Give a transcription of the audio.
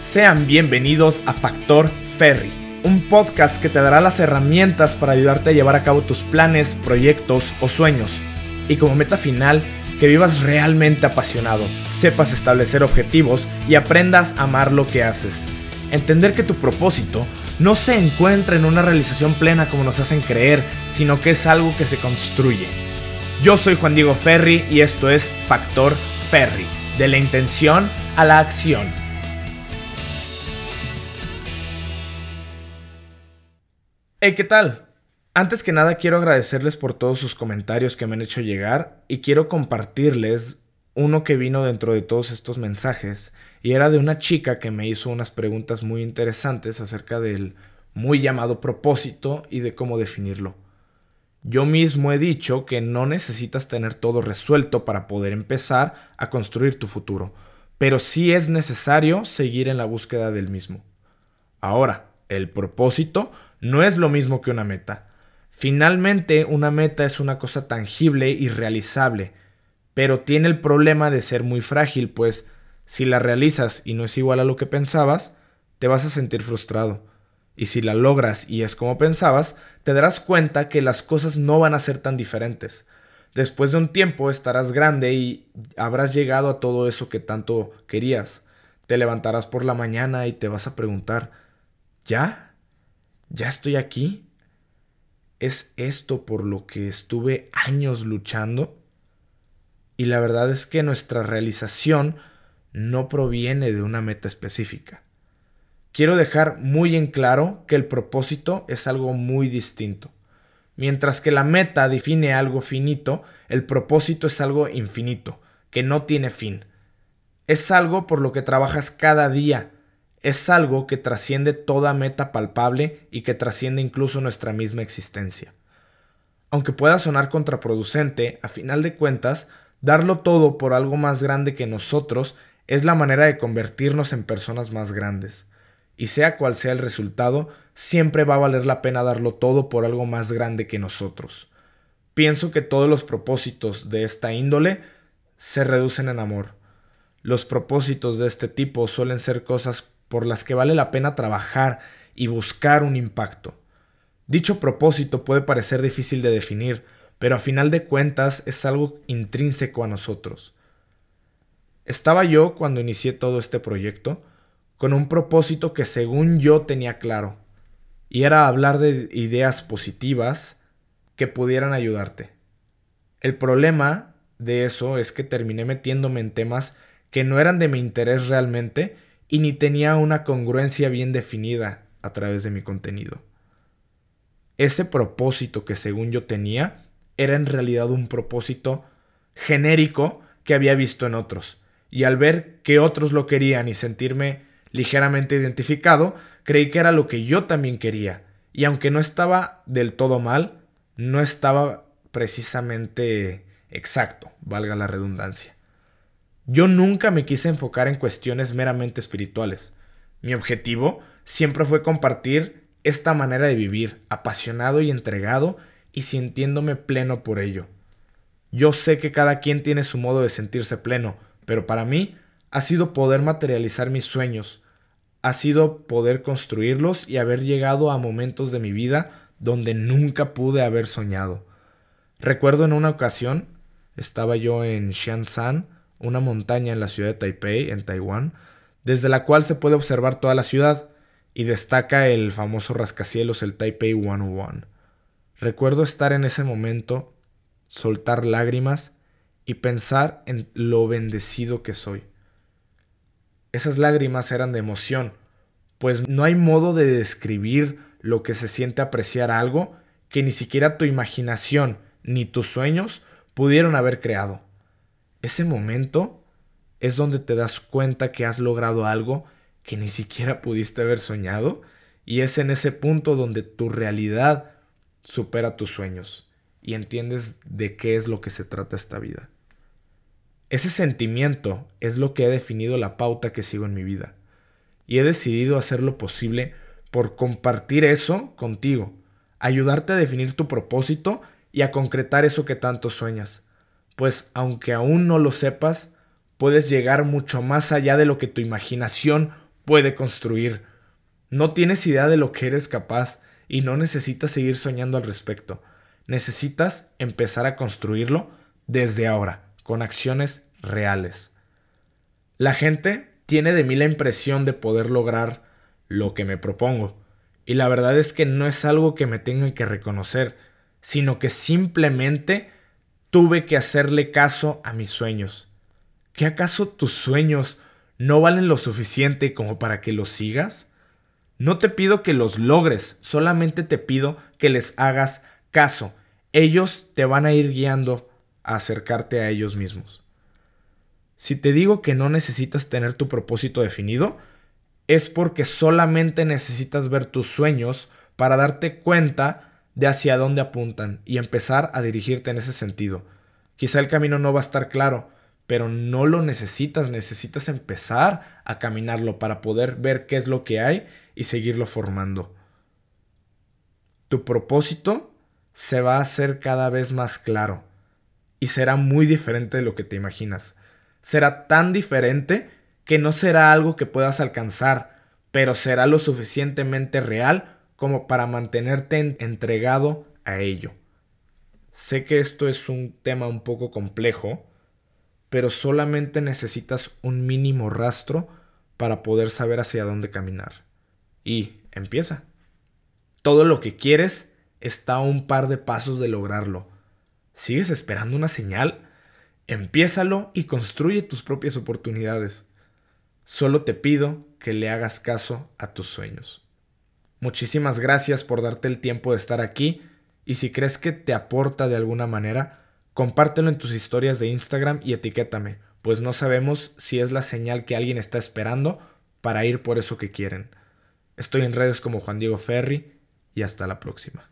Sean bienvenidos a Factor Ferry, un podcast que te dará las herramientas para ayudarte a llevar a cabo tus planes, proyectos o sueños. Y como meta final, que vivas realmente apasionado, sepas establecer objetivos y aprendas a amar lo que haces. Entender que tu propósito no se encuentra en una realización plena como nos hacen creer, sino que es algo que se construye. Yo soy Juan Diego Ferry y esto es Factor Ferry, de la intención a la acción. Hey, ¿qué tal? Antes que nada quiero agradecerles por todos sus comentarios que me han hecho llegar y quiero compartirles uno que vino dentro de todos estos mensajes y era de una chica que me hizo unas preguntas muy interesantes acerca del muy llamado propósito y de cómo definirlo. Yo mismo he dicho que no necesitas tener todo resuelto para poder empezar a construir tu futuro, pero sí es necesario seguir en la búsqueda del mismo. Ahora, el propósito no es lo mismo que una meta. Finalmente, una meta es una cosa tangible y realizable, pero tiene el problema de ser muy frágil, pues si la realizas y no es igual a lo que pensabas, te vas a sentir frustrado. Y si la logras y es como pensabas, te darás cuenta que las cosas no van a ser tan diferentes. Después de un tiempo estarás grande y habrás llegado a todo eso que tanto querías. Te levantarás por la mañana y te vas a preguntar, ¿ya? ¿Ya estoy aquí? ¿Es esto por lo que estuve años luchando? Y la verdad es que nuestra realización no proviene de una meta específica. Quiero dejar muy en claro que el propósito es algo muy distinto. Mientras que la meta define algo finito, el propósito es algo infinito, que no tiene fin. Es algo por lo que trabajas cada día, es algo que trasciende toda meta palpable y que trasciende incluso nuestra misma existencia. Aunque pueda sonar contraproducente, a final de cuentas, darlo todo por algo más grande que nosotros es la manera de convertirnos en personas más grandes. Y sea cual sea el resultado, siempre va a valer la pena darlo todo por algo más grande que nosotros. Pienso que todos los propósitos de esta índole se reducen en amor. Los propósitos de este tipo suelen ser cosas por las que vale la pena trabajar y buscar un impacto. Dicho propósito puede parecer difícil de definir, pero a final de cuentas es algo intrínseco a nosotros. Estaba yo cuando inicié todo este proyecto con un propósito que según yo tenía claro, y era hablar de ideas positivas que pudieran ayudarte. El problema de eso es que terminé metiéndome en temas que no eran de mi interés realmente y ni tenía una congruencia bien definida a través de mi contenido. Ese propósito que según yo tenía era en realidad un propósito genérico que había visto en otros, y al ver que otros lo querían y sentirme ligeramente identificado, creí que era lo que yo también quería, y aunque no estaba del todo mal, no estaba precisamente exacto, valga la redundancia. Yo nunca me quise enfocar en cuestiones meramente espirituales. Mi objetivo siempre fue compartir esta manera de vivir, apasionado y entregado y sintiéndome pleno por ello. Yo sé que cada quien tiene su modo de sentirse pleno, pero para mí ha sido poder materializar mis sueños, ha sido poder construirlos y haber llegado a momentos de mi vida donde nunca pude haber soñado. Recuerdo en una ocasión, estaba yo en Xianshan, una montaña en la ciudad de Taipei, en Taiwán, desde la cual se puede observar toda la ciudad y destaca el famoso rascacielos, el Taipei 101. Recuerdo estar en ese momento, soltar lágrimas y pensar en lo bendecido que soy. Esas lágrimas eran de emoción, pues no hay modo de describir lo que se siente apreciar algo que ni siquiera tu imaginación ni tus sueños pudieron haber creado. Ese momento es donde te das cuenta que has logrado algo que ni siquiera pudiste haber soñado y es en ese punto donde tu realidad supera tus sueños y entiendes de qué es lo que se trata esta vida. Ese sentimiento es lo que ha definido la pauta que sigo en mi vida y he decidido hacer lo posible por compartir eso contigo, ayudarte a definir tu propósito y a concretar eso que tanto sueñas pues aunque aún no lo sepas, puedes llegar mucho más allá de lo que tu imaginación puede construir. No tienes idea de lo que eres capaz y no necesitas seguir soñando al respecto. Necesitas empezar a construirlo desde ahora, con acciones reales. La gente tiene de mí la impresión de poder lograr lo que me propongo. Y la verdad es que no es algo que me tengan que reconocer, sino que simplemente tuve que hacerle caso a mis sueños. ¿Qué acaso tus sueños no valen lo suficiente como para que los sigas? No te pido que los logres, solamente te pido que les hagas caso. Ellos te van a ir guiando a acercarte a ellos mismos. Si te digo que no necesitas tener tu propósito definido, es porque solamente necesitas ver tus sueños para darte cuenta de hacia dónde apuntan y empezar a dirigirte en ese sentido. Quizá el camino no va a estar claro, pero no lo necesitas, necesitas empezar a caminarlo para poder ver qué es lo que hay y seguirlo formando. Tu propósito se va a hacer cada vez más claro y será muy diferente de lo que te imaginas. Será tan diferente que no será algo que puedas alcanzar, pero será lo suficientemente real como para mantenerte entregado a ello. Sé que esto es un tema un poco complejo, pero solamente necesitas un mínimo rastro para poder saber hacia dónde caminar. Y empieza. Todo lo que quieres está a un par de pasos de lograrlo. ¿Sigues esperando una señal? Empiézalo y construye tus propias oportunidades. Solo te pido que le hagas caso a tus sueños. Muchísimas gracias por darte el tiempo de estar aquí y si crees que te aporta de alguna manera, compártelo en tus historias de Instagram y etiquétame, pues no sabemos si es la señal que alguien está esperando para ir por eso que quieren. Estoy en redes como Juan Diego Ferri y hasta la próxima.